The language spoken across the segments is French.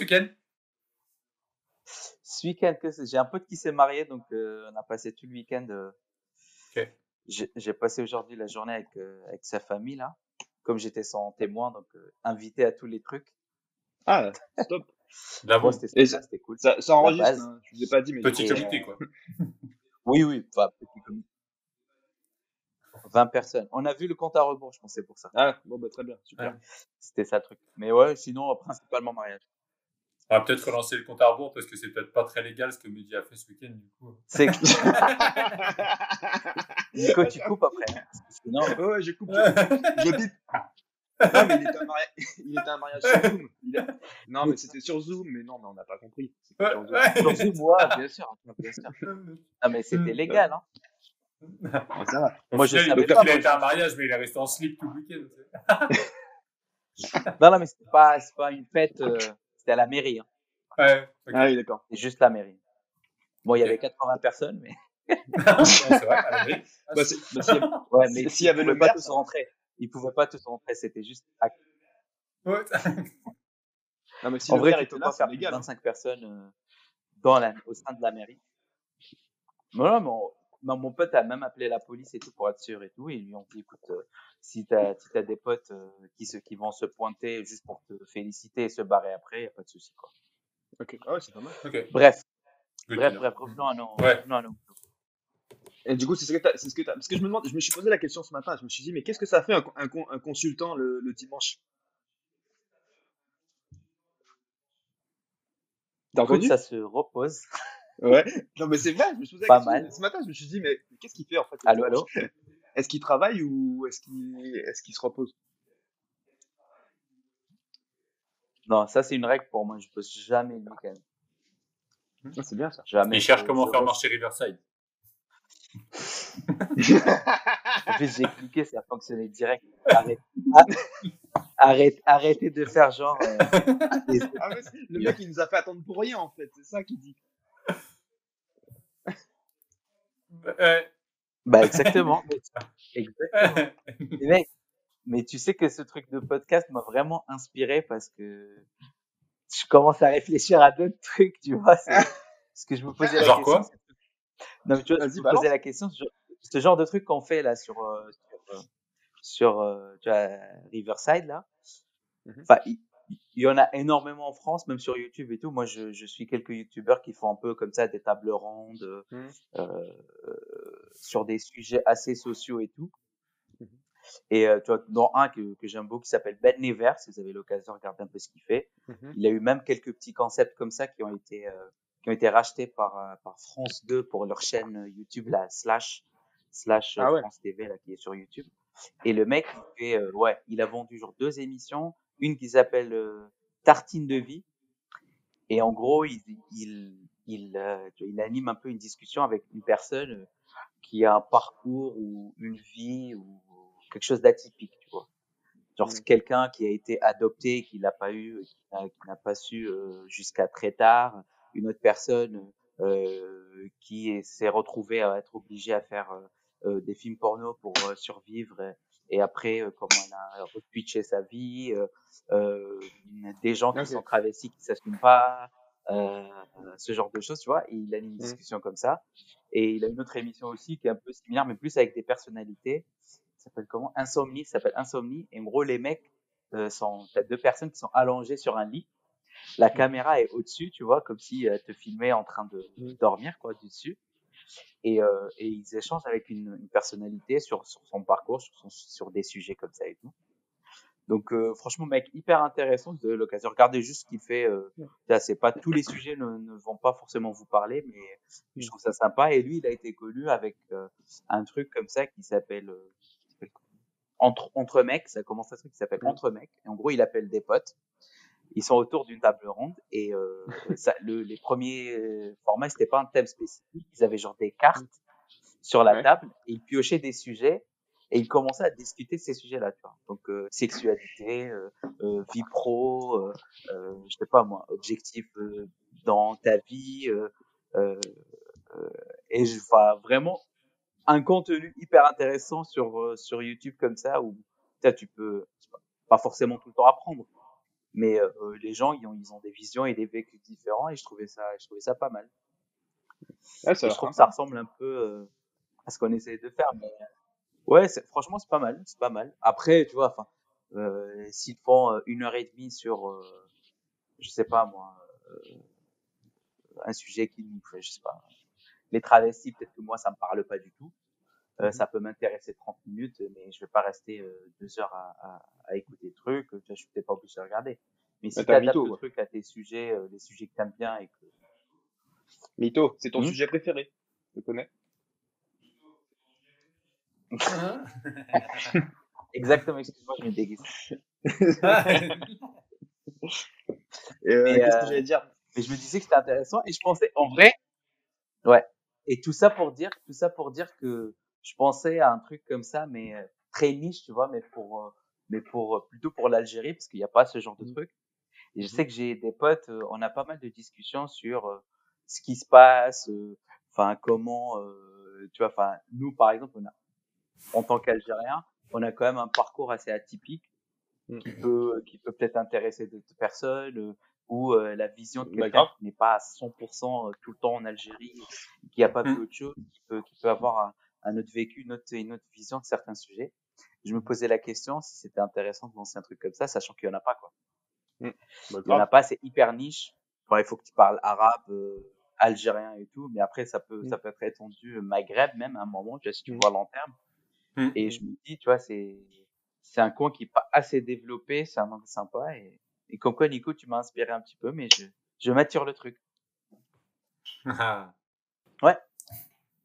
ce week-end? Ce week-end, j'ai un pote qui s'est marié, donc on a passé tout le week-end. Ok. J'ai passé aujourd'hui la journée avec, avec sa famille, là. Comme j'étais son témoin, donc invité à tous les trucs. Ah, stop. D'abord, c'était c'était cool. Ça, ça enregistre, base. hein, je vous ai pas dit, mais. petit Et, comité, quoi. Oui, oui, enfin, petit comité. 20 personnes. On a vu le compte à rebours, je pense, c'est pour ça. Ah, bon, bah, très bien, super. Ouais. C'était ça le truc. Mais ouais, sinon, principalement mariage. On va peut-être relancer le compte à rebours parce que c'est peut-être pas très légal ce que Mehdi a fait ce week-end, du coup. C'est Nico, tu coupes après. hein, que Sinon, Ouais, ouais, je coupe. Je bip. Non, mais il était un mariage, il était un mariage sur Zoom. Il a- Non, mais c'était sur Zoom, mais non, mais on n'a pas compris. C'était sur Zoom. ouais. sur Zoom, ouais, bien sûr. bien sûr. Non, mais c'était légal, hein. Ouais, ça va. Moi, je savais pas, Il a été à un mariage, mais il est resté en slip tout le week-end. Non, non, mais c'était pas, c'est pas une fête, euh, c'était à la mairie, hein. Ouais, ok. Ah oui, d'accord. C'est juste la mairie. Bon, il y avait 80 personnes, mais, Non, c'est vrai, à la. Ah, Bah, c'est- bah, ouais, mais s'il y avait ils le pouvaient pas tous rentrer. Ils pouvaient pas tous rentrer, c'était juste à Ouais. Non, mais si en le vrai, tu était peux là, pas c'est faire plus de légal. hein. 25 personnes euh, dans la, au sein de la mairie. Voilà, mais on- non, mon pote a même appelé la police et tout pour être sûr et tout. Et ils lui ont dit, écoute, euh, si t'as si t'as des potes euh, qui, se, qui vont se pointer juste pour te féliciter et se barrer après, y a pas de souci, quoi. Ok, ah ouais, c'est pas mal. Ok. Bref, Good bref, bref, revenons à nos, Ouais. revenons à nos- Et du coup, c'est ce que t'as, c'est ce que t'as, parce que je me demande, je me suis posé la question ce matin, je me suis dit, mais qu'est-ce que ça fait un, un, con- un consultant le, le dimanche? T'as entendu? ça se repose. Ouais. Non, mais c'est vrai, je me suis posé Pas question. mal. Ce matin, je me suis dit, mais qu'est-ce qu'il fait en fait Allô, dimanche Est-ce qu'il travaille ou est-ce qu'il, est-ce qu'il se repose? Non, ça c'est une règle pour moi. Je pose jamais le week-end. Ah, C'est bien ça. Jamais. Il cherche comment faire marcher Riverside. En plus, j'ai cliqué, ça a fonctionné direct. Arrête. Arrête, arrêtez de faire genre. euh, Ah, le mec, il nous a fait attendre pour rien en fait, c'est ça qu'il dit. Ouais. Bah exactement. Exactement. Mais mec, mais tu sais que ce truc de podcast m'a vraiment inspiré parce que je commence à réfléchir à d'autres trucs, tu vois. Parce que je me posais la Genre question. quoi? Non, mais tu vois, Vas-y, je me balance. posais la question, ce genre- ce genre de truc qu'on fait là sur euh, sur, euh, sur euh, tu vois, Riverside là. Mhm. Enfin, il y en a énormément en France, même sur YouTube et tout. Moi, je, je suis quelques YouTubeurs qui font un peu comme ça des tables rondes euh, Mhm. euh, sur des sujets assez sociaux et tout. Mhm. Et euh, tu vois, dans un que, que j'aime beaucoup qui s'appelle Ben Never, si vous avez l'occasion de regarder un peu ce qu'il fait. Mhm. Il a eu même quelques petits concepts comme ça qui ont été euh, qui ont été rachetés par euh, par France 2 pour leur chaîne YouTube la slash slash Ah ouais. France TV là qui est sur YouTube. Et le mec il fait euh, ouais, il a vendu genre deux émissions, une qui s'appelle euh, Tartine de vie et en gros il il il, euh, il anime un peu une discussion avec une personne euh, qui a un parcours ou une vie ou quelque chose d'atypique, tu vois. Genre c'est quelqu'un qui a été adopté, qui l'a pas eu, qui n'a pas su euh, jusqu'à très tard. Une autre personne euh, qui est- s'est retrouvée à être obligée à faire euh, des films porno pour survivre. Et, après, euh, comment elle a retwitché sa vie. euh, euh, des gens qui sont travestis qui s'assument pas. Euh, ce genre de choses, tu vois. Et il a une Mhm. discussion comme ça. Et il a une autre émission aussi qui est un peu similaire, mais plus avec des personnalités. Ça s'appelle comment? Insomnie. Ça s'appelle Insomnie. Et en gros, les mecs euh, sont, t'as deux personnes qui sont allongées sur un lit. La caméra est au-dessus, tu vois, comme si elle te filmait en train de Mhm. dormir, quoi, du dessus. Et, euh, et ils échangent avec une, une personnalité sur, sur son parcours, sur, son, sur des sujets comme ça et tout. Donc euh, franchement, mec, hyper intéressant de l'occasion. Regardez juste ce qu'il fait. Euh, c'est pas tous les sujets ne, ne vont pas forcément vous parler, mais je trouve ça sympa. Et lui, il a été connu avec euh, un truc comme ça qui s'appelle euh, entre entre mecs. Ça commence un truc qui s'appelle entre mecs. Et en gros, il appelle des potes. Ils sont autour d'une table ronde et euh, ça, le, les premiers euh, formats, c'était pas un thème spécifique. Ils avaient genre des cartes sur la Ouais. table et ils piochaient des sujets et ils commençaient à discuter de ces sujets-là. Tu vois. Donc euh, sexualité, euh, euh, vie pro, euh, euh, je sais pas moi, objectif euh, dans ta vie. Euh, euh, euh, et je vois vraiment un contenu hyper intéressant sur euh, sur YouTube comme ça où tu peux pas forcément tout le temps apprendre, mais euh, les gens ils ont, ils ont des visions et des vécus différents et je trouvais ça je trouvais ça pas mal. Ça je trouve que ça ressemble un peu euh, à ce qu'on essaie de faire mais euh, ouais franchement c'est pas mal c'est pas mal. Après tu vois enfin euh, s'ils font euh, une heure et demie sur euh, je sais pas moi euh, un sujet qui nous fait je sais pas les travestis peut-être que moi ça me parle pas du tout Euh, Mhm. ça peut m'intéresser 30 minutes, mais je vais pas rester euh, deux heures à, à, à écouter le truc. Tu vois, je suis peut-être pas obligé de regarder. Mais si tu adaptes mytho, le quoi. truc à tes sujets, euh, les sujets que t'aimes bien et que... Mytho, c'est ton Hmm? sujet préféré. Je le connais. Exactement, excuse-moi, je me déguise. Euh, qu'est-ce euh, que j'allais dire? Mais je me disais que c'était intéressant et je pensais, en vrai, ouais. Et tout ça pour dire, tout ça pour dire que je pensais à un truc comme ça, mais euh, très niche, tu vois, mais pour, euh, mais pour euh, plutôt pour l'Algérie parce qu'il n'y a pas ce genre de Mhm. truc. Et je Mhm. sais que j'ai des potes, on a pas mal de discussions sur ce qui se passe, enfin comment, tu vois, enfin nous par exemple, on a, en tant qu'Algériens, on a quand même un parcours assez atypique Mhm. qui peut, qui peut peut-être intéresser d'autres personnes, ou euh, la vision de quelqu'un qui n'est pas à 100% tout le temps en Algérie, qui a pas vu autre chose, qui peut, qui peut avoir un, autre vécu, une autre, une autre vision de certains sujets. Je me posais la question si c'était intéressant de lancer un truc comme ça, sachant qu'il y en a pas quoi. Bah, Il y en a pas, c'est hyper niche. Bon, il faut que tu parles arabe, euh, algérien et tout, mais après ça peut, Mm. ça peut être étendu euh, Maghreb même à un moment, tu vois, si tu Mm. vois à long terme. Et je me dis, tu vois, c'est, c'est un coin qui est pas assez développé, c'est un angle sympa et, et comme quoi, Nico, tu m'as inspiré un petit peu, mais je, je mature le truc. Ah.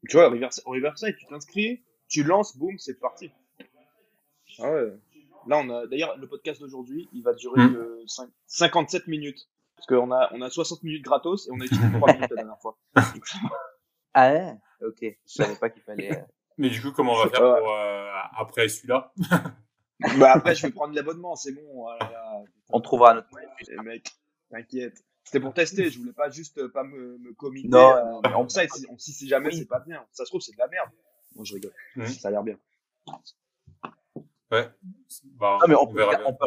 Tu vois, au Riverside, tu t'inscris, tu lances, boum, c'est parti. Ah ouais. Là, on a, d'ailleurs, le podcast d'aujourd'hui, il va durer Mm. que cinq- 57 minutes. Parce qu'on a, on a 60 minutes gratos et on a utilisé 3 minutes la dernière fois. Ah ouais? Ok. Je savais pas qu'il fallait, euh, Mais du coup, comment on va faire pour euh, après celui-là? Bah après, je vais prendre l'abonnement, c'est bon. voilà, là. on trouvera notre moyen. Eh, mec, t'inquiète. C'était pour tester, je voulais pas juste euh, pas me, me committer. Non, euh, non, mais non. on sait, si, on, si, si jamais c'est pas bien. Ça se trouve, c'est de la merde. Moi, je rigole. Mhm. Ça a l'air bien. Ouais. Bah, Ah, mais on on peut, verra bien. peut,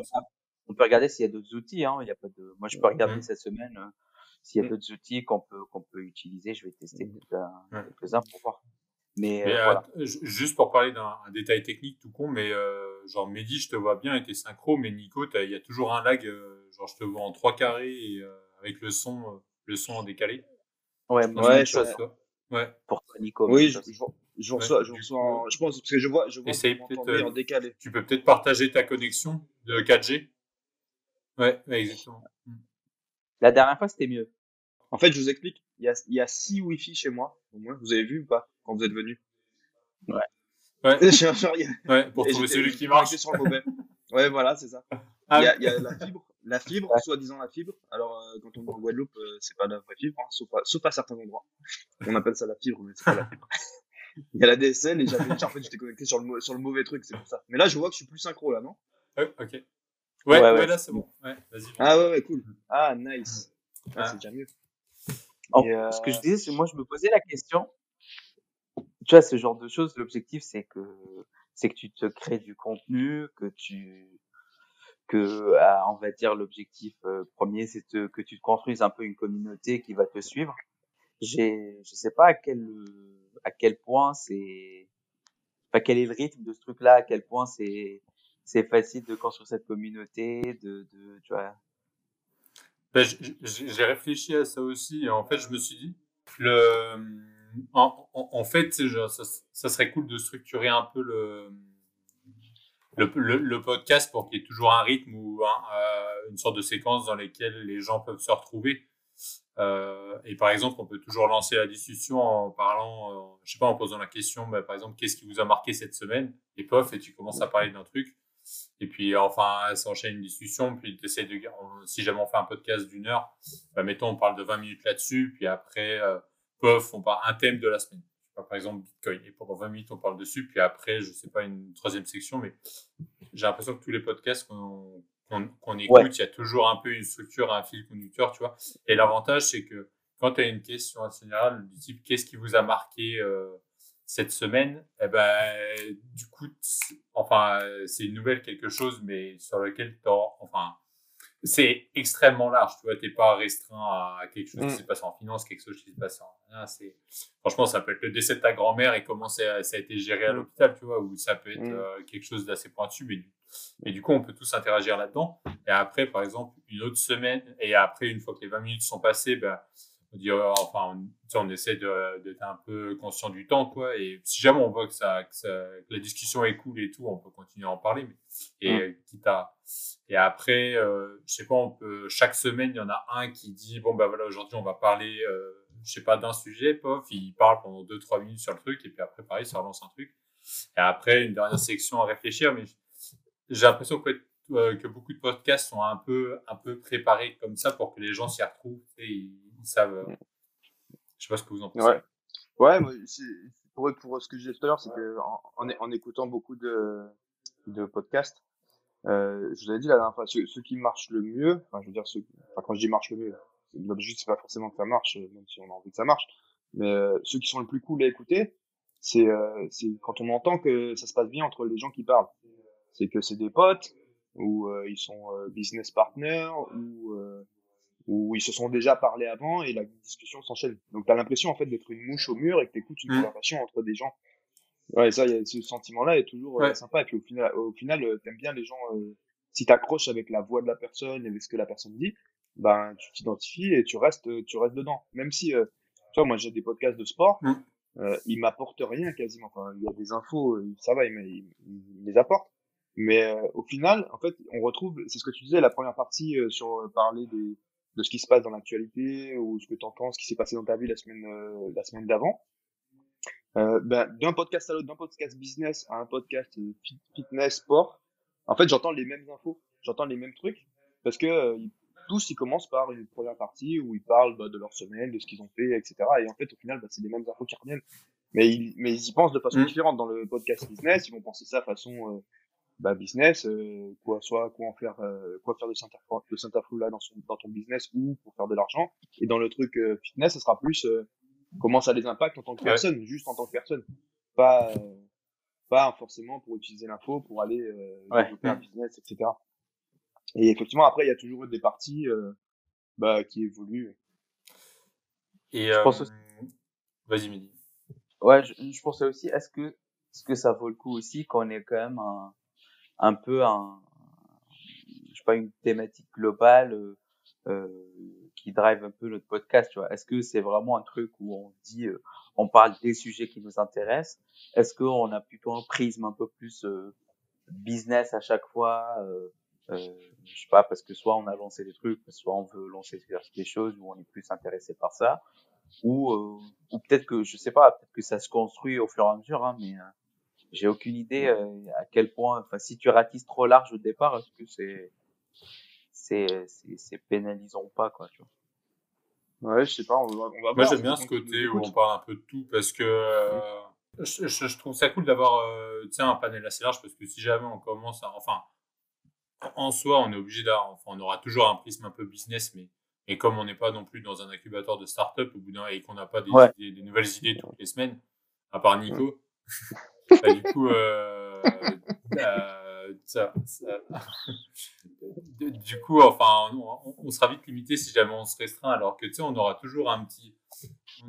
on peut regarder s'il y a d'autres outils, hein. Il y a pas de, moi, je peux regarder Mhm. cette semaine, euh, s'il y a Mhm. d'autres outils qu'on peut, qu'on peut utiliser. Je vais tester Mhm. quelques-uns, pour voir. Mais, Mais, euh, euh, voilà. ju- juste pour parler d'un un détail technique tout con, mais euh, genre Mehdi, je te vois bien et t'es synchro, mais Nico, il y a toujours un lag, euh, genre je te vois en trois carrés et euh, avec le son, euh, le son en décalé. Ouais, Je Ouais. Ouais. pour toi, Nico. Oui, je, je, je Ouais, reçois, je du reçois coup, en- je pense, parce que je vois, je vois Essaye que vous peut-être, m'entendez euh, en décalé. Tu peux peut-être partager ta connexion de 4G. Ouais, ouais, exactement. Mm. La dernière fois, c'était mieux. En fait, je vous explique. Il y a, il y a six Wi-Fi chez moi. Au moins, vous avez vu ou pas quand vous êtes venu? Ouais, a- ouais, pour et trouver celui qui marche. sur le mauvais. Ouais, voilà, c'est ça. Ah, Il y a, il y a la fibre, la fibre, Ouais. soi-disant la fibre. Alors, euh, quand on est en Guadeloupe, euh, c'est pas la vraie fibre, hein, sauf, à, sauf à certains endroits. On appelle ça la fibre, mais c'est pas la fibre. Il y a la DSL et j'avais, en fait, j'étais connecté sur le, sur le mauvais truc, c'est pour ça. Mais là, je vois que je suis plus synchro, là, non? Ouais, ok. Ouais, Ouais, ouais, ouais, là c'est bon. Ouais, vas-y. Ah ouais, ouais, cool. Ah, nice. Ah, Ah. c'est déjà mieux. Euh, Ce que je disais, c'est moi, je me posais la question. Tu vois, ce genre de choses, l'objectif, c'est que, c'est que tu te crées du contenu, que tu, que, ah, on va dire, l'objectif euh, premier, c'est que tu te construises un peu une communauté qui va te suivre. J'ai, je sais pas à quel, à quel point c'est, enfin, quel est le rythme de ce truc-là, à quel point c'est, c'est facile de construire cette communauté, de, de, tu vois. Ben, j'ai réfléchi à ça aussi et en fait je me suis dit le en, en, en fait ça, ça serait cool de structurer un peu le le, le, le podcast pour qu'il y ait toujours un rythme ou euh, une sorte de séquence dans lesquelles les gens peuvent se retrouver euh, et par exemple on peut toujours lancer la discussion en parlant euh, je sais pas en posant la question ben, par exemple qu'est-ce qui vous a marqué cette semaine? Et pof et tu commences à parler d'un truc et puis, enfin, ça enchaîne une discussion. Puis, tu essaies de. on- Si jamais on fait un podcast d'une heure, bah, mettons, on parle de 20 minutes là-dessus. Puis après, pof, on parle un thème de la semaine. Par exemple, Bitcoin. Et pendant 20 minutes, on parle dessus. Puis après, je sais pas, une troisième section. Mais j'ai l'impression que tous les podcasts qu'on qu'on écoute, Ouais. il y a toujours un peu une structure, un fil conducteur, tu vois. Et l'avantage, c'est que quand tu as une question assez générale du type qu'est-ce qui vous a marqué euh, cette semaine, eh ben, du coup, enfin, c'est une nouvelle quelque chose, mais sur lequel t'auras- enfin, c'est extrêmement large, tu vois, t'es pas restreint à quelque chose qui Mm. s'est passé en finance, quelque chose qui s'est passé en rien, c'est, franchement, ça peut être le décès de ta grand-mère et comment ça, ça a été géré à Mm. l'hôpital, tu vois, ou ça peut être Mm. euh, quelque chose d'assez pointu, mais du, mais du coup, on peut tous interagir là-dedans. Et après, par exemple, une autre semaine, et après, une fois que les 20 minutes sont passées, ben, on dit, euh, enfin, on, on essaie de- d'être un peu conscient du temps, quoi. Et si jamais on voit que, ça, que, ça- que la discussion est cool et tout, on peut continuer à en parler. Mais, et, Mm. quitte à, et après, euh, je sais pas, on peut, chaque semaine, il y en a un qui dit, bon, bah voilà, aujourd'hui, on va parler, euh, je sais pas, d'un sujet, pof, il parle pendant 2-3 minutes sur le truc, et puis après, pareil, ça relance un truc. Et après, une dernière section à réfléchir, mais j'ai l'impression que, euh, que beaucoup de podcasts sont un peu, un peu préparés comme ça pour que les gens s'y retrouvent, ils, savent. euh, je sais pas ce que vous en pensez. Ouais. Ouais, moi, pour, pour ce que je disais tout à l'heure, c'est que en, en, en écoutant beaucoup de, de podcasts, euh, je vous avais dit la dernière fois, ceux, ceux qui marchent le mieux, enfin, je veux dire, ceux, enfin, quand je dis marche le mieux, l'objectif, c'est pas forcément que ça marche, euh, même si on a envie que ça marche, mais euh, ceux qui sont le plus cool à écouter, c'est euh, c'est quand on entend que ça se passe bien entre les gens qui parlent. C'est que c'est des potes, ou euh, ils sont euh, business partners, ou euh, où ils se sont déjà parlé avant et la discussion s'enchaîne. Donc tu as l'impression en fait d'être une mouche au mur et que tu écoutes une Mm. conversation entre des gens. Ouais, ça, y a, ce sentiment-là est toujours euh, sympa. Et puis au final, au final, euh, t'aimes bien les gens. euh, si t'accroches avec la voix de la personne, avec ce que la personne dit, ben tu t'identifies et tu restes, tu restes dedans. Même si, euh, tu vois, moi j'ai des podcasts de sport, Mm. euh, ils m'apportent rien quasiment. Enfin, il y a des infos, ça va, ils, ils- ils les apportent. Mais euh, au final, en fait, on retrouve, c'est ce que tu disais, la première partie euh, sur parler des, de ce qui se passe dans l'actualité ou ce que tu entends, ce qui s'est passé dans ta vie la semaine, euh, la semaine d'avant. Euh, ben, d'un podcast à l'autre, d'un podcast business à un podcast fit- fitness, sport, en fait, j'entends les mêmes infos, j'entends les mêmes trucs, parce que euh, tous, ils commencent par une première partie où ils parlent bah, de leur semaine, de ce qu'ils ont fait, etc. Et en fait, au final, bah, c'est les mêmes infos qui reviennent. Mais ils, mais ils y pensent de façon Mm. différente. Dans le podcast business, ils vont penser ça façon euh, bah, business, euh, quoi, soit quoi en faire, euh, quoi faire de info- de info là dans, son, dans ton business ou pour faire de l'argent. Et dans le truc euh, fitness, ce sera plus euh, comment ça les impacte en tant que Ouais. personne, juste en tant que personne, pas euh, pas forcément pour utiliser l'info pour aller euh, Ouais. développer un business, etc. Et effectivement, après, il y a toujours des parties euh, bah, qui évoluent. Et, Je pense euh, Vas-y, Mehdi. Ouais, je, je pensais aussi, est-ce que, est-ce que ça vaut le coup aussi qu'on ait quand même un, un peu un, je sais pas, une thématique globale euh, euh, qui drive un peu notre podcast, tu vois. Est-ce que c'est vraiment un truc où on dit, euh, on parle des sujets qui nous intéressent? Est-ce qu'on a plutôt un prisme un peu plus business à chaque fois euh, Je sais pas, parce que soit on a lancé des trucs, soit on veut lancer des choses où on est plus intéressé par ça, ou euh, ou peut-être que je sais pas, peut-être que ça se construit au fur et à mesure, hein, mais j'ai aucune idée euh, à quel point. Enfin, si tu ratisses trop large au départ, est-ce que c'est c'est c'est c'est pénalisant ou pas quoi, tu vois? Ouais, je sais pas, on va, on va Moi, j'aime bien ce côté où on parle un peu de tout parce que euh, je, je- je trouve ça cool d'avoir euh, tu sais, un panel assez large parce que si jamais on commence à. Enfin, en soi, on est obligé d'avoir. Enfin, on aura toujours un prisme un peu business, mais. Et comme on n'est pas non plus dans un incubateur de start-up au bout d'un et qu'on n'a pas des, Ouais. idées- des nouvelles idées toutes les semaines, à part Nico, bah, du coup, euh, euh, ça- ça- du coup, enfin, on, sera vite limité si jamais on se restreint, alors que tu sais, on aura toujours un petit,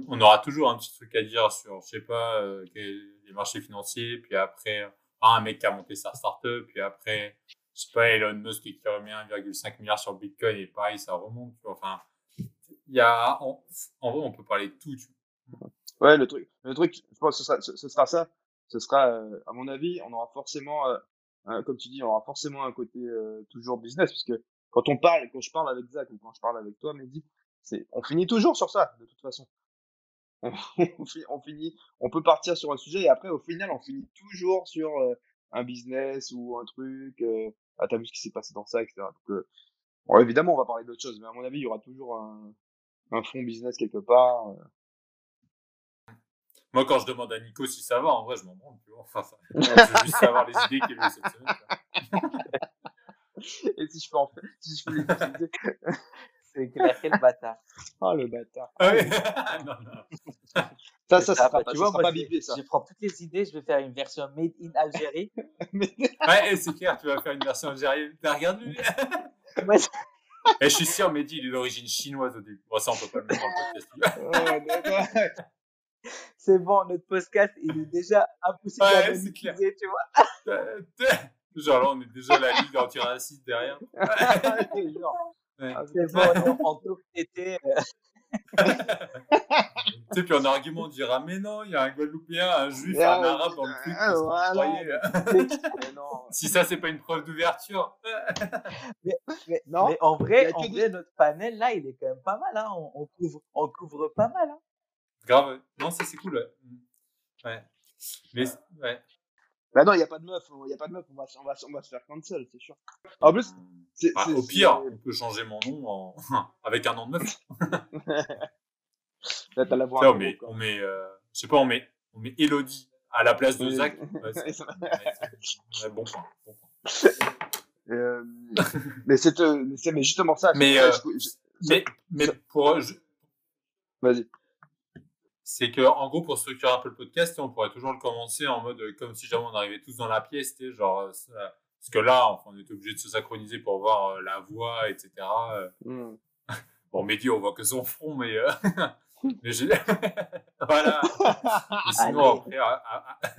on aura toujours un petit truc à dire sur, je sais pas, euh, les marchés financiers, puis après, ah, un mec qui a monté sa startup, puis après, je sais pas, Elon Musk qui remet 1,5 milliard sur Bitcoin, et pareil, ça remonte, tu vois. Enfin, il y a, en, en vrai, on peut parler de tout, tu vois. Ouais, le truc, le truc, je pense que ce sera, ce sera ça. Ce sera, euh, à mon avis, on aura forcément, euh, un- comme tu dis, on aura forcément un côté euh, toujours business, parce que quand on parle, quand je parle avec Zach ou quand je parle avec toi, Mehdi, c'est, on finit toujours sur ça, de toute façon. On, on finit, on peut partir sur un sujet et après, au final, on finit toujours sur euh, un business ou un truc. Euh, ah, t'as vu ce qui s'est passé dans ça, etc. Donc, euh, bon, évidemment, on va parler d'autres choses, mais à mon avis, il y aura toujours un, un fond business quelque part. Moi, quand je demande à Nico si ça va, en vrai, je m'en branle, tu vois. Enfin, ça, je veux juste savoir les idées qu'il a eues cette semaine. Et si je peux en faire, si je peux les utiliser. C'est clair, quel bâtard. Oh, le bâtard. Ah ouais. non, non. Ça, ça, sera pas, tu ça vois, pas bipé, ça. Je prendre toutes les idées, je vais faire une version made in Algérie. Ouais, et c'est clair, tu vas faire une version algérienne. T'as regardé lui Et je suis sûr, Mehdi, il est d'origine chinoise au début. Bon, ça, on peut pas le mettre dans le podcast. C'est bon, notre podcast, il est déjà impossible Ouais, à c'est clair. tu vois. Genre là, on est déjà la ligue antiraciste derrière. Genre, Ouais. Ah, C'est bon, on en taupe tété. euh, Tu sais, puis en argument, on dira, mais non, il y a un Guadeloupéen, un Juif, Ah, un Arabe dans le truc. ah, voilà. croyez non. Si ça, c'est pas une preuve d'ouverture. Mais, Non. mais en vrai, en vrai notre panel, là, il est quand même pas mal. Hein. On, on couvre, on couvre pas mal. Hein. Grave. Non, ça, c'est cool, ouais. Mm. Ouais. Mais, ouais. Bah non, il n'y a pas de meuf. Il n'y a pas de meuf. On va, on va, on va se faire cancel, c'est sûr. En plus, c'est. Ah, c'est- au c'est- pire, on peut changer mon nom en... avec un nom de meuf. Là, t'as la voix. Un on met, on met, euh, je sais pas, on met, on met Elodie à la place de. Zach. Ouais, ouais, bon point. Bon point. Euh, mais c'est euh, mais c'est- mais justement ça. Mais, euh, que je- je- Mais, mais pour, je- Vas-y. C'est que en gros pour structurer un peu le podcast on pourrait toujours le commencer en mode euh, comme si jamais on arrivait tous dans la pièce tu sais, genre euh, ça- parce que là enfin, on était obligé de se synchroniser pour voir euh, la voix etc Hmm. bon Mehdi on voit que son front mais euh, voilà mais sinon Allez. après ah, ah, ah.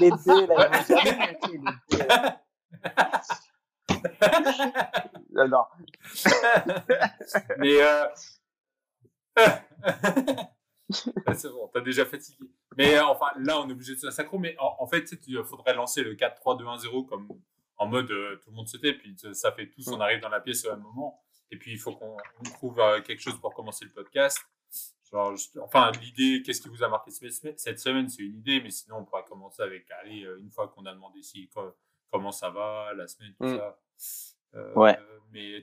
Les deux, là, jamais les deux. Ah, non. mais euh... Ah, c'est bon, t'as déjà fatigué. Mais euh, enfin, là, on est obligé de se synchro. Mais en, en fait, il faudrait lancer le 4-3-2-1-0 comme en mode euh, tout le monde se tait, puis euh, ça fait tous, on arrive dans la pièce au même moment. Et puis, il faut qu'on on trouve euh, quelque chose pour commencer le podcast. Genre, enfin, l'idée, qu'est-ce qui vous a marqué cette semaine c'est une idée, mais sinon, on pourrait commencer avec, allez, euh, une fois qu'on a demandé si, co- comment ça va, la semaine, tout Mm. ça. Euh, Ouais. Mais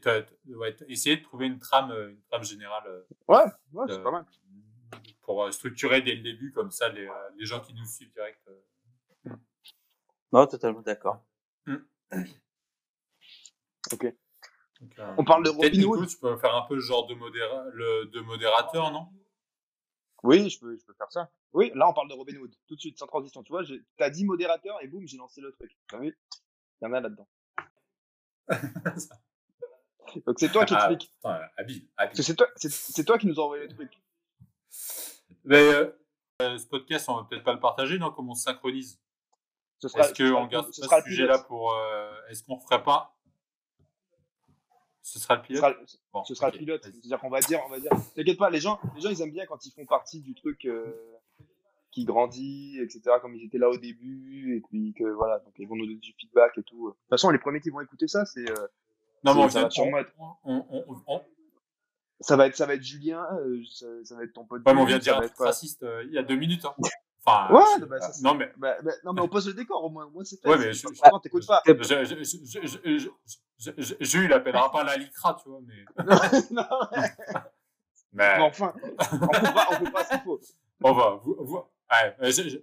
ouais, essayez de trouver une trame, euh, une trame générale euh, Ouais, ouais, c'est pas mal. pour euh, structurer dès le début, comme ça, les, euh, les gens qui nous suivent direct. euh, Non, totalement d'accord. Ok. donc, euh, On parle de Robin Hood. Tu peux faire un peu le genre de, modéra- le, de modérateur, non? Oui, je peux, je peux faire ça. Oui, là, on parle de Robin Hood. Tout de suite, sans transition. Tu vois, t'as dit modérateur et boum, j'ai lancé le truc. T'as vu? Il y en a là-dedans. Donc, c'est toi qui Ah, explique. putain, habile, habile. Parce que c'est toi, c'est, toi qui nous a envoyé le truc. Mais euh, euh, ce podcast, on va peut-être pas le partager, non Comment on se synchronise Est-ce qu'on garde ce sujet-là pour. euh, Est-ce qu'on ferait pas? Ce sera le Ce pilote? sera, Bon, ce sera le pilote. C'est-à-dire qu'on va dire, on va dire. T'inquiète pas, les gens, les gens, ils aiment bien quand ils font partie du truc euh, qui grandit, etc. Comme ils étaient là au début, et puis que voilà, donc ils vont nous donner du feedback et tout. De toute façon, les premiers qui vont écouter ça, c'est. Euh, non, mais ça va être. Ça va être, Julien, ça, va être ton pote. Ouais, mais on vient de dire un raciste il y a deux minutes. Enfin, ouais, non, mais... Bah, bah, non, mais on pose le décor, au moins, au moins c'est. Ouais, mais je, je, t'écoutes pas. Jules l'appellera pas la Licra, tu vois, mais. non, mais... enfin, on peut on peut pas, c'est. On va, vous, vous, ouais, euh, je, je-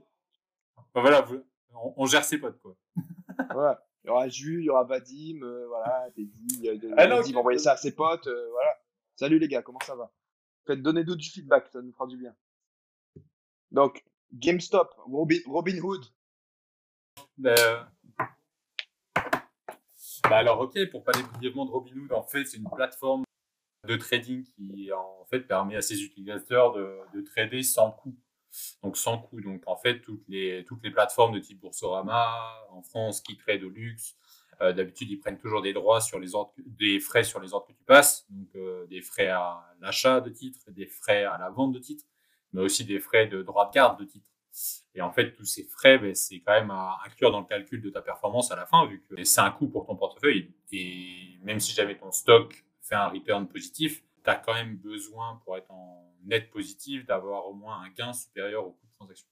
ben voilà, vous, on, on gère ses potes, quoi. Voilà. Il y aura Jules, il y aura Vadim, euh, voilà, Teddy, de- Ah non, Vadim envoyer ça à ses potes, euh, voilà. Salut les gars, comment ça va? Faites donner nous du feedback, ça nous fera du bien. Donc, GameStop, Robin, Robin Hood. Ben, euh, bah alors, ok, pour parler brièvement de Robinhood, en fait, c'est une plateforme de trading qui, en fait, permet à ses utilisateurs de, de trader sans coût. Donc, sans coût. Donc, en fait, toutes les, toutes les plateformes de type Boursorama, en France, qui trade au luxe, euh, d'habitude, ils prennent toujours des droits sur les des frais sur les ordres que tu passes. Donc, euh, des frais à l'achat de titres, des frais à la vente de titres, mais aussi des frais de droit de garde de titres. Et en fait, tous ces frais, ben, c'est quand même à inclure dans le calcul de ta performance à la fin, vu que c'est un coût pour ton portefeuille. Et même si jamais ton stock fait un return positif, tu as quand même besoin, pour être en net positif, d'avoir au moins un gain supérieur au coût de transaction.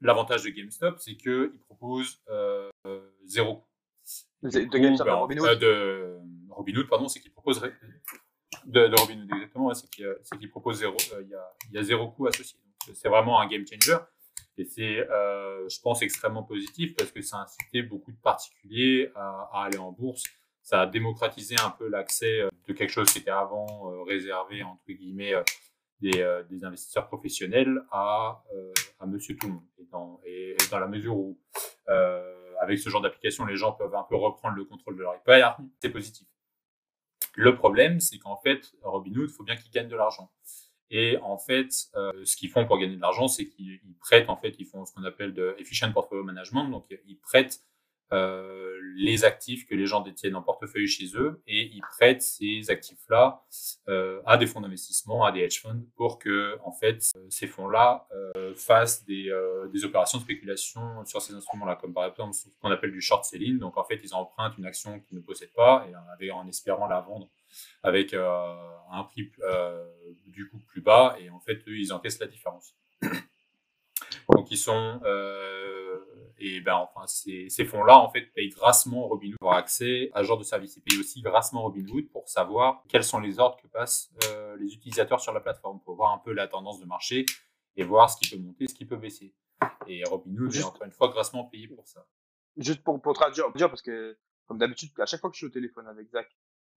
L'avantage de GameStop, c'est qu'il propose euh, euh, zéro coût. De GameStop, ben, de Robinhood. euh, de Robinhood, pardon, c'est qu'il propose de, de Robinhood exactement, ouais, c'est qu'il propose zéro, euh, il y, a, il y a zéro coût associé. C'est vraiment un game changer et c'est, euh, je pense, extrêmement positif parce que ça a incité beaucoup de particuliers à, à aller en bourse. Ça a démocratisé un peu l'accès euh, de quelque chose qui était avant euh, réservé entre guillemets euh, des, euh, des investisseurs professionnels à, euh, à Monsieur Tout le monde. Et dans, et dans la mesure où euh, avec ce genre d'application, les gens peuvent un peu reprendre le contrôle de leur épargne. C'est positif. Le problème, c'est qu'en fait, Robinhood, il faut bien qu'ils gagnent de l'argent. Et en fait, euh, ce qu'ils font pour gagner de l'argent, c'est qu'ils prêtent, en fait, ils font ce qu'on appelle de efficient portfolio management. Donc, ils prêtent euh, les actifs que les gens détiennent en portefeuille chez eux et ils prêtent ces actifs-là euh, à des fonds d'investissement, à des hedge funds pour que en fait ces fonds-là euh, fassent des, euh, des, opérations de spéculation sur ces instruments-là, comme par exemple ce qu'on appelle du short selling. Donc en fait ils empruntent une action qu'ils ne possèdent pas et en espérant la vendre avec euh, un prix du coup plus bas et en fait eux ils encaissent la différence. Donc ils sont euh, et ben enfin ces, ces fonds-là en fait payent grassement Robinhood pour avoir accès à ce genre de service. Ils payent aussi grassement Robinhood pour savoir quels sont les ordres que passent euh, les utilisateurs sur la plateforme pour voir un peu la tendance de marché et voir ce qui peut monter, ce qui peut baisser. Et Robinhood est encore une fois grassement payé pour ça. Juste pour, pour traduire, parce que comme d'habitude, à chaque fois que je suis au téléphone avec Zach,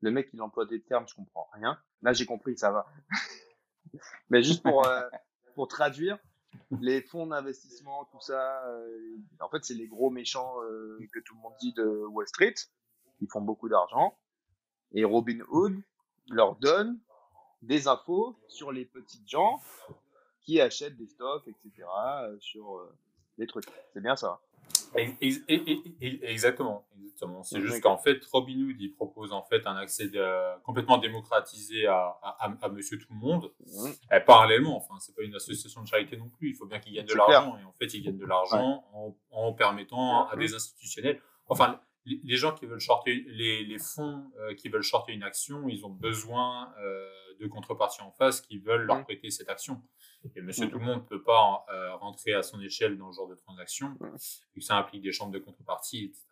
le mec il emploie des termes, je comprends rien. Là j'ai compris, ça va. Mais juste pour euh, pour traduire, les fonds d'investissement, tout ça, euh, en fait, c'est les gros méchants euh, que tout le monde dit de Wall Street. Ils font beaucoup d'argent. Et Robin Hood leur donne des infos sur les petits gens qui achètent des stocks, etc., euh, sur les trucs. C'est bien ça. Exactement, exactement. C'est juste qu'en fait, Robinhood, il propose en fait un accès complètement démocratisé à, à, à, Monsieur Tout le Monde. Mmh. Et parallèlement, enfin, c'est pas une association de charité non plus. Il faut bien qu'ils gagnent de l'argent. Et en fait, ils gagnent de l'argent en, en, permettant à des institutionnels, enfin, les gens qui veulent shorter, les, les fonds euh, qui veulent shorter une action, ils ont besoin euh, de contrepartie en face qui veulent leur prêter cette action. Et monsieur mmh. tout le monde ne peut pas euh, rentrer à son échelle dans ce genre de transaction, vu que ça implique des chambres de contrepartie, etc.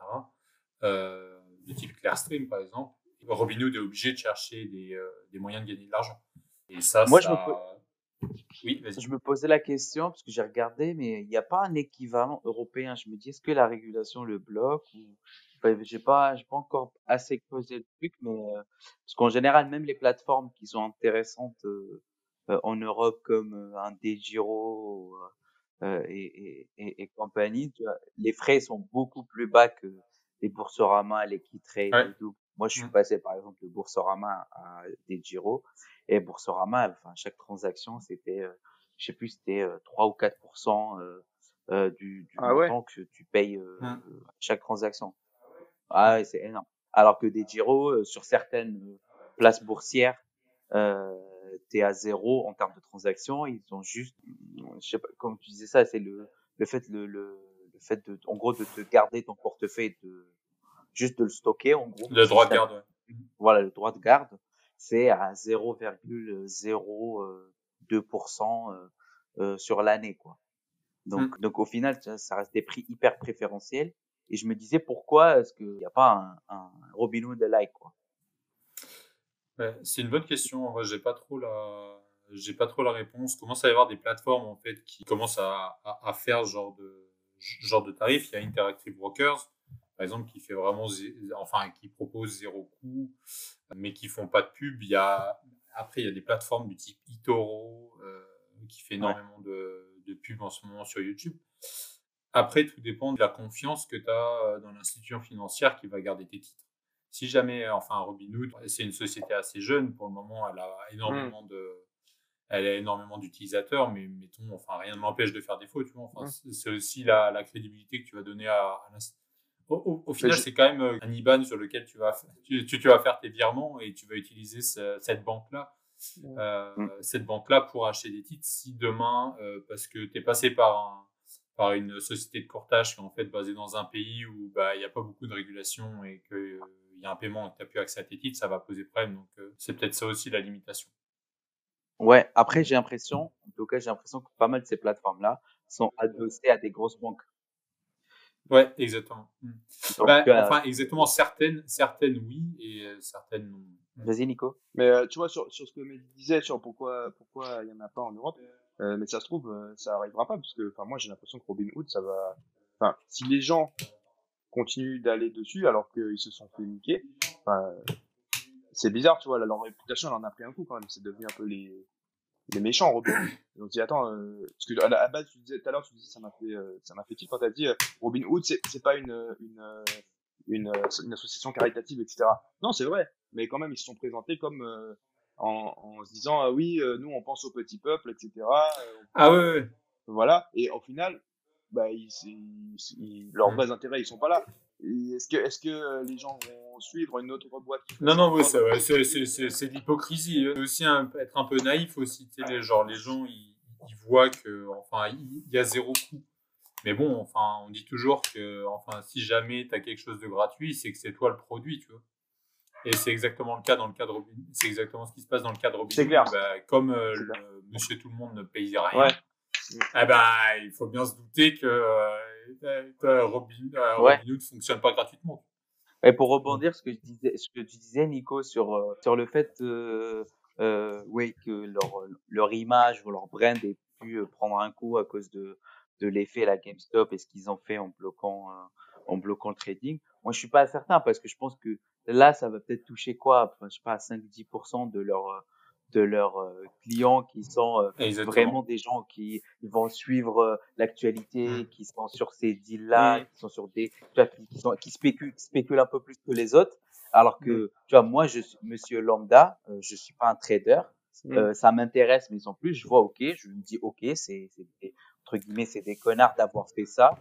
Euh, de type Clearstream, par exemple. Robinhood est obligé de chercher des, euh, des moyens de gagner de l'argent. Et ça, Moi, ça... Je, me... Oui, je me posais la question, parce que j'ai regardé, mais il n'y a pas un équivalent européen. Je me dis, est-ce que la régulation le bloque ou... Enfin, j'ai pas, j'ai pas encore assez creusé le truc, mais euh, parce qu'en général, même les plateformes qui sont intéressantes euh, euh, en Europe comme un DeGiro et, et, et, compagnie, tu vois, les frais sont beaucoup plus bas que les Boursorama, les Kitrade ouais. et tout. Moi, je suis mmh. passé par exemple de Boursorama à DeGiro et Boursorama, enfin chaque transaction, c'était, je sais plus, c'était 3 ou 4 euh, du, du ah montant ouais. que tu payes euh, mmh. chaque transaction. Ah, c'est énorme. Alors que des Giro, sur certaines places boursières, euh, tu es à zéro en termes de transactions. Ils ont juste, je sais pas, comme tu disais ça, c'est le, le fait, le, le, le, fait de, en gros, de te garder ton portefeuille, de, juste de le stocker, en gros. Le droit de garde, ouais. Voilà, le droit de garde, c'est à 0,02% euh, euh, sur l'année, quoi. Donc, mmh. donc au final, ça reste des prix hyper préférentiels. Et je me disais pourquoi est-ce qu'il n'y a pas un, un Robinhood-like, quoi? Ouais, c'est une bonne question. Moi, j'ai pas trop la, j'ai pas trop la réponse. Commence à y avoir des plateformes en fait qui commencent à, à, à faire ce genre de genre de tarifs? Il y a Interactive Brokers, par exemple, qui fait vraiment, enfin, qui propose zéro coût, mais qui font pas de pub. Il y a après, il y a des plateformes du type eToro euh, qui fait énormément ouais. de, de pubs en ce moment sur YouTube. Après, tout dépend de la confiance que tu as dans l'institution financière qui va garder tes titres si jamais, enfin, Robinhood, c'est une société assez jeune pour le moment, elle a énormément mmh. de, elle a énormément d'utilisateurs, mais mettons, enfin, rien ne m'empêche de faire défaut, tu vois. Enfin, mmh. c'est aussi la, la, crédibilité que tu vas donner à, à au, au, au, final, c'est quand même euh, un IBAN sur lequel tu vas, tu, tu, tu vas faire tes virements et tu vas utiliser ce, cette banque-là. Euh, cette banque-là pour acheter des titres si demain, euh, parce que tu es passé par un, par une société de courtage qui est en fait basée dans un pays où bah, il n'y a pas beaucoup de régulation et qu'il euh, y a un paiement et que tu n'as plus accès à tes titres, ça va poser problème. Donc euh, c'est peut-être ça aussi la limitation. Ouais, après j'ai l'impression, en tout cas j'ai l'impression que pas mal de ces plateformes-là sont adossées à des grosses banques. Ouais, exactement. Donc, bah, euh... Enfin, exactement, certaines, certaines oui et euh, certaines non. Vas-y Nico. Mais euh, tu vois, sur, sur ce que Mehdi disait, sur pourquoi pourquoi il y en a pas en Europe, euh, mais ça se trouve, euh, ça arrivera pas, parce que, enfin, moi, j'ai l'impression que Robin Hood, ça va, enfin, si les gens continuent d'aller dessus alors qu'ils se sont fait niquer, c'est bizarre, tu vois, là, leur réputation, elle en a pris un coup quand même, c'est devenu un peu les, il est méchant, Robin. Donc, dit, attends, euh, parce que à la base, tu disais, tout à l'heure, tu disais, ça m'a fait, euh, ça m'a fait tilt quand t'as dit, euh, Robin Hood, c'est, c'est pas une, une, euh, une, euh, une association caritative, etc. Non, c'est vrai. Mais quand même, ils se sont présentés comme, euh, en, en se disant, ah oui, euh, nous, on pense au petit peuple, etc. Ah ouais, ouais. voilà. Et au final, bah, ils, ils- ils- leurs Mm. vrais intérêts, ils sont pas là. Est-ce que, euh, les gens vont suivre une autre boîte Non, non, ouais, c'est, l'hypocrisie. C'est aussi un- être un peu naïf aussi. Tu sais, les, genre, les gens, ils, ils voient que, enfin, il y a zéro coût. Mais bon, enfin, on dit toujours que, enfin, si jamais tu as quelque chose de gratuit, c'est que c'est toi le produit, tu vois. Et c'est exactement le cas dans le cadre. C'est exactement ce qui se passe dans le cadre Robin. C'est clair. Bah, comme euh, le Monsieur Tout le Monde ne paye rien. Ouais. Eh ben, il faut bien se douter que euh, Robin, euh, Ouais. Robin Hood fonctionne pas gratuitement. Et pour rebondir ce que je disais, ce que tu disais, Nico, sur euh, sur le fait, euh, oui, que leur leur image ou leur brand ait pu prendre un coup à cause de de l'effet la GameStop et ce qu'ils ont fait en bloquant euh, en bloquant le trading. Moi, je suis pas certain parce que je pense que là, ça va peut-être toucher quoi, enfin, je sais pas, 5-10% de leurs de leurs euh, clients qui sont euh, vraiment des gens qui vont suivre euh, l'actualité, Mm. qui sont sur ces deals-là, qui sont sur des, qui, qui sont, qui spéculent, spéculent un peu plus que les autres. Alors que, tu vois, moi, je suis monsieur lambda, euh, je suis pas un trader. Mm. Euh, ça m'intéresse, mais sans plus, je vois, ok, je me dis, ok, c'est, entre guillemets, c'est des connards d'avoir fait ça.